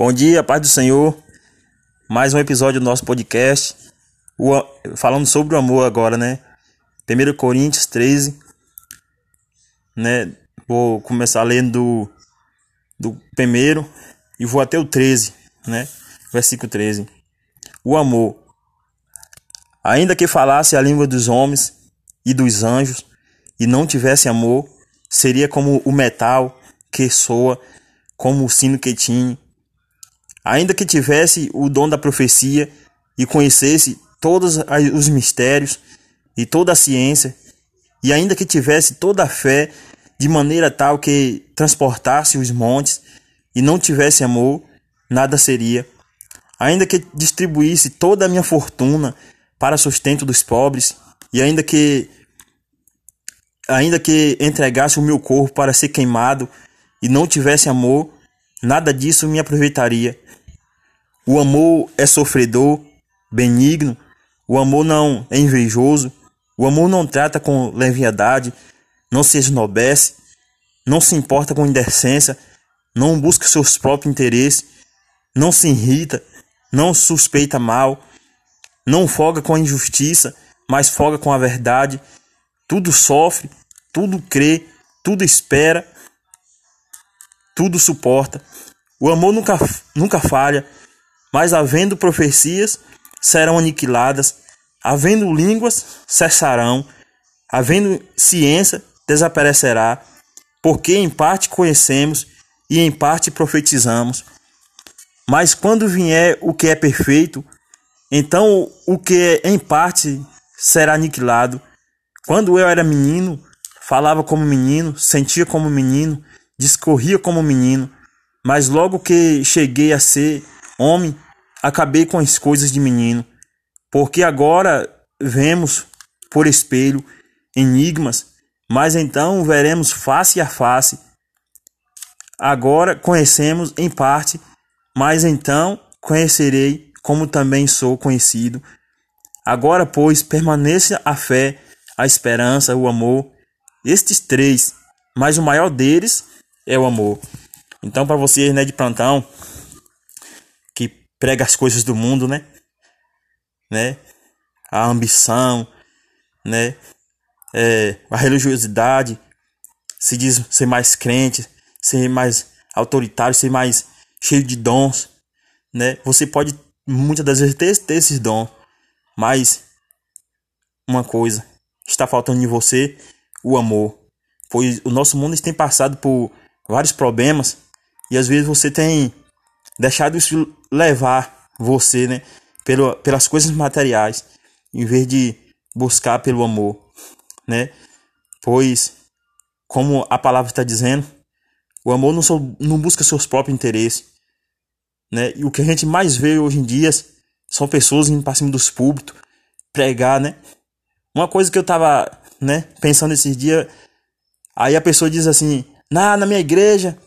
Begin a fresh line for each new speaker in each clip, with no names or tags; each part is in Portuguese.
Bom dia, paz do Senhor. Mais um episódio do nosso podcast. O, falando sobre o amor agora, né? 1 Coríntios 13. Né? Vou começar lendo do, do primeiro e vou até o 13, né? Versículo 13. O amor. Ainda que falasse a língua dos homens e dos anjos e não tivesse amor, seria como o metal que soa, como o sino que tinha ainda que tivesse o dom da profecia e conhecesse todos os mistérios e toda a ciência, e ainda que tivesse toda a fé de maneira tal que transportasse os montes e não tivesse amor, nada seria. Ainda que distribuísse toda a minha fortuna para sustento dos pobres, e ainda que ainda que entregasse o meu corpo para ser queimado e não tivesse amor, nada disso me aproveitaria. O amor é sofredor, benigno. O amor não é invejoso. O amor não trata com leviandade, não se esnobece, não se importa com indecência, não busca seus próprios interesses, não se irrita, não suspeita mal, não folga com a injustiça, mas folga com a verdade. Tudo sofre, tudo crê, tudo espera, tudo suporta. O amor nunca, nunca falha, mas havendo profecias, serão aniquiladas, havendo línguas, cessarão, havendo ciência, desaparecerá, porque em parte conhecemos e em parte profetizamos. Mas quando vier o que é perfeito, então o que é em parte será aniquilado. Quando eu era menino, falava como menino, sentia como menino, discorria como menino, mas logo que cheguei a ser Homem, acabei com as coisas de menino, porque agora vemos por espelho enigmas, mas então veremos face a face. Agora conhecemos em parte, mas então conhecerei como também sou conhecido. Agora, pois, permaneça a fé, a esperança, o amor, estes três, mas o maior deles é o amor. Então, para vocês, né, de plantão, prega as coisas do mundo, né? Né? A ambição, né? É, a religiosidade, se diz ser mais crente, ser mais autoritário, ser mais cheio de dons, né? Você pode muitas das vezes ter, ter esses dons, mas uma coisa está faltando em você, o amor. Pois o nosso mundo tem passado por vários problemas e às vezes você tem deixado isso levar você, né, pelo, pelas coisas materiais, em vez de buscar pelo amor, né? Pois, como a palavra está dizendo, o amor não, não busca seus próprios interesses, né? E o que a gente mais vê hoje em dia são pessoas indo para cima dos púlpitos, pregar, né? Uma coisa que eu tava, né, pensando esses dias, aí a pessoa diz assim: "Na, na minha igreja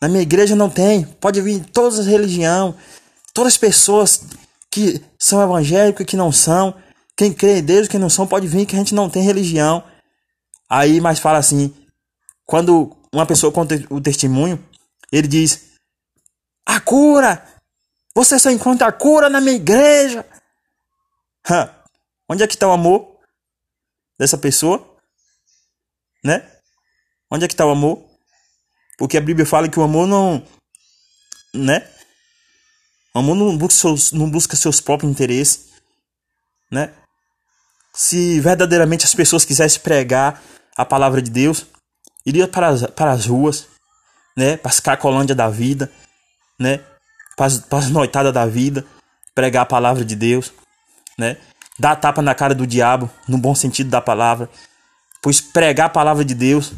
na minha igreja não tem. Pode vir todas as religiões, todas as pessoas que são evangélicas, que não são. Quem crê em Deus, quem não são, pode vir que a gente não tem religião. Aí, mas fala assim: quando uma pessoa conta o testemunho, ele diz: A cura! Você só encontra a cura na minha igreja. Hã. Onde é que está o amor dessa pessoa? Né? Onde é que está o amor? Porque a Bíblia fala que o amor não. Né? O amor não busca seus, não busca seus próprios interesses. Né? Se verdadeiramente as pessoas quisessem pregar a palavra de Deus, iria para as, para as ruas, né? Para as cacolândias da vida, né? Para as, as noitadas da vida, pregar a palavra de Deus, né? Dar tapa na cara do diabo, no bom sentido da palavra. Pois pregar a palavra de Deus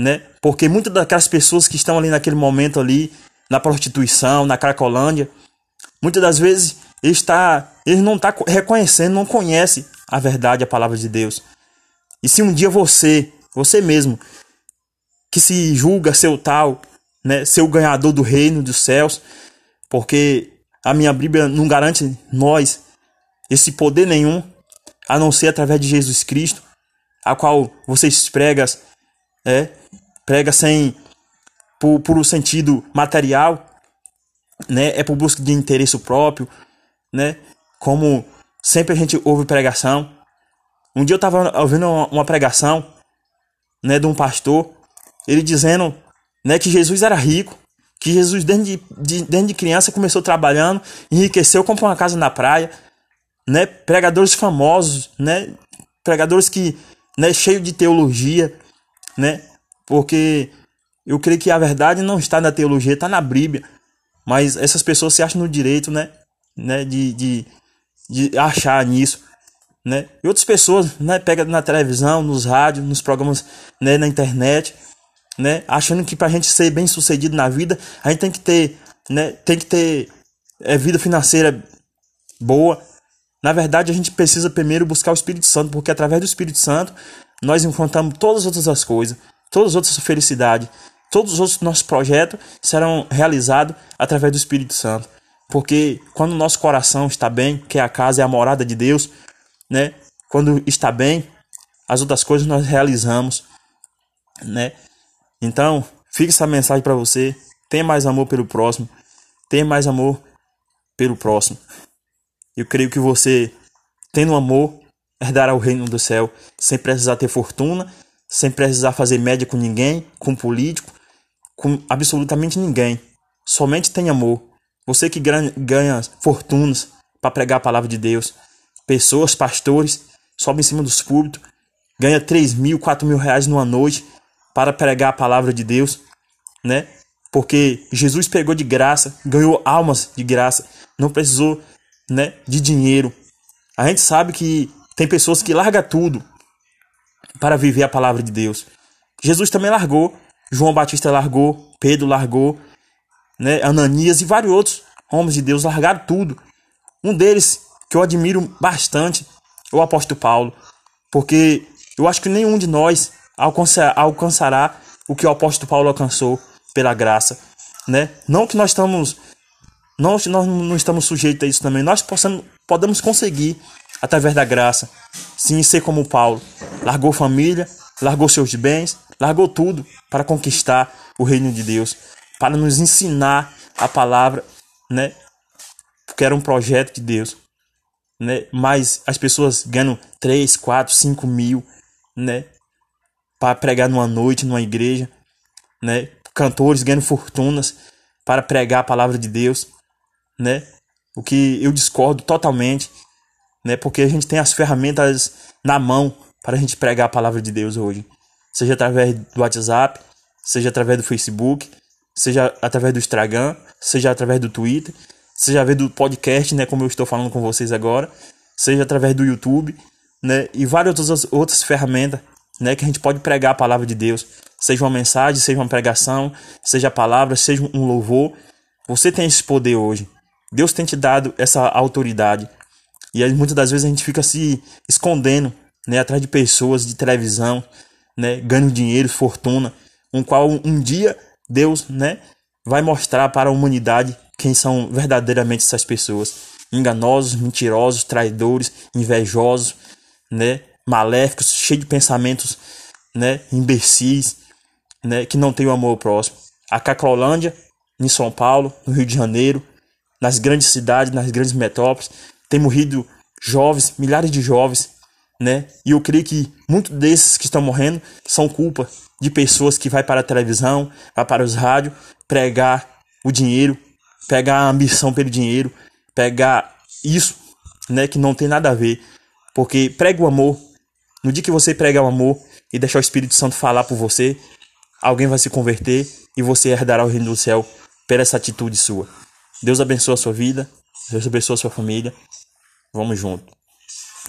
né? Porque muitas daquelas pessoas que estão ali naquele momento ali, na prostituição, na cracolândia, muitas das vezes está, ele não está reconhecendo, não conhece a verdade, a palavra de Deus. E se um dia você, você mesmo, que se julga ser o tal, né, ser o ganhador do reino dos céus, porque a minha Bíblia não garante nós esse poder nenhum, a não ser através de Jesus Cristo, a qual vocês pregam é, prega sem por, por um sentido material, né? É por busca de interesse próprio, né? Como sempre a gente ouve pregação. Um dia eu estava ouvindo uma pregação, né, de um pastor, ele dizendo, né, que Jesus era rico, que Jesus desde de, de, desde de criança começou trabalhando, enriqueceu, comprou uma casa na praia, né, pregadores famosos, né, pregadores que, né, cheio de teologia, né, porque eu creio que a verdade não está na teologia, está na Bíblia. Mas essas pessoas se acham no direito, né? né de, de, de achar nisso. Né? E outras pessoas, né, pega na televisão, nos rádios, nos programas, né, na internet, né, achando que para a gente ser bem sucedido na vida, a gente tem que ter, né, tem que ter é, vida financeira boa. Na verdade, a gente precisa primeiro buscar o Espírito Santo, porque através do Espírito Santo nós encontramos todas as outras coisas, todas as outras felicidades, todos os outros nossos projetos serão realizados através do Espírito Santo. Porque quando o nosso coração está bem, que a casa é a morada de Deus, né? Quando está bem, as outras coisas nós realizamos, né? Então, fica essa mensagem para você. Tenha mais amor pelo próximo. Tenha mais amor pelo próximo. Eu creio que você, tendo amor, herdará o reino do céu sem precisar ter fortuna, sem precisar fazer média com ninguém, com político, com absolutamente ninguém. Somente tem amor. Você que ganha fortunas para pregar a palavra de Deus. Pessoas, pastores, sobe em cima dos púlpitos, ganha 3 mil, 4 mil reais numa noite para pregar a palavra de Deus, né? Porque Jesus pegou de graça, ganhou almas de graça, não precisou, né, de dinheiro. A gente sabe que tem pessoas que largam tudo para viver a palavra de Deus. Jesus também largou, João Batista largou, Pedro largou, né, Ananias e vários outros homens de Deus largaram tudo. Um deles que eu admiro bastante é o apóstolo Paulo, porque eu acho que nenhum de nós alcançará o que o apóstolo Paulo alcançou pela graça, né? Não que nós estamos não, nós não estamos sujeitos a isso também. Nós possamos, podemos conseguir através da graça. Sim, ser como Paulo. Largou família, largou seus bens, largou tudo para conquistar o reino de Deus para nos ensinar a palavra, né? Porque era um projeto de Deus, né? Mas as pessoas ganham 3, 4, 5 mil, né? Para pregar numa noite, numa igreja, né? Cantores ganham fortunas para pregar a palavra de Deus, né? O que eu discordo totalmente, né? Porque a gente tem as ferramentas na mão para a gente pregar a palavra de Deus hoje, seja através do WhatsApp, seja através do Facebook, seja através do Instagram, seja através do Twitter, seja através do podcast, né, como eu estou falando com vocês agora, seja através do YouTube, né, e várias outras, outras ferramentas, né, que a gente pode pregar a palavra de Deus, seja uma mensagem, seja uma pregação, seja a palavra, seja um louvor, você tem esse poder hoje. Deus tem te dado essa autoridade. E aí, muitas das vezes a gente fica se escondendo, né, atrás de pessoas de televisão, né, ganhando dinheiro, fortuna, um qual um dia Deus, né, vai mostrar para a humanidade quem são verdadeiramente essas pessoas. Enganosos, mentirosos, traidores, invejosos, né, maléficos, cheios de pensamentos, né, imbecis, né, que não têm o amor próximo. A Cacrolândia, em São Paulo, no Rio de Janeiro, nas grandes cidades, nas grandes metrópoles, tem morrido jovens, milhares de jovens, né? E eu creio que muitos desses que estão morrendo são culpa de pessoas que vai para a televisão, vai para os rádios, pregar o dinheiro, pegar a ambição pelo dinheiro, pegar isso, né, que não tem nada a ver. Porque prega o amor. No dia que você pregar o amor e deixar o Espírito Santo falar por você, alguém vai se converter e você herdará o reino do céu pela essa atitude sua. Deus abençoe a sua vida, Deus abençoe a sua família. Vamos junto.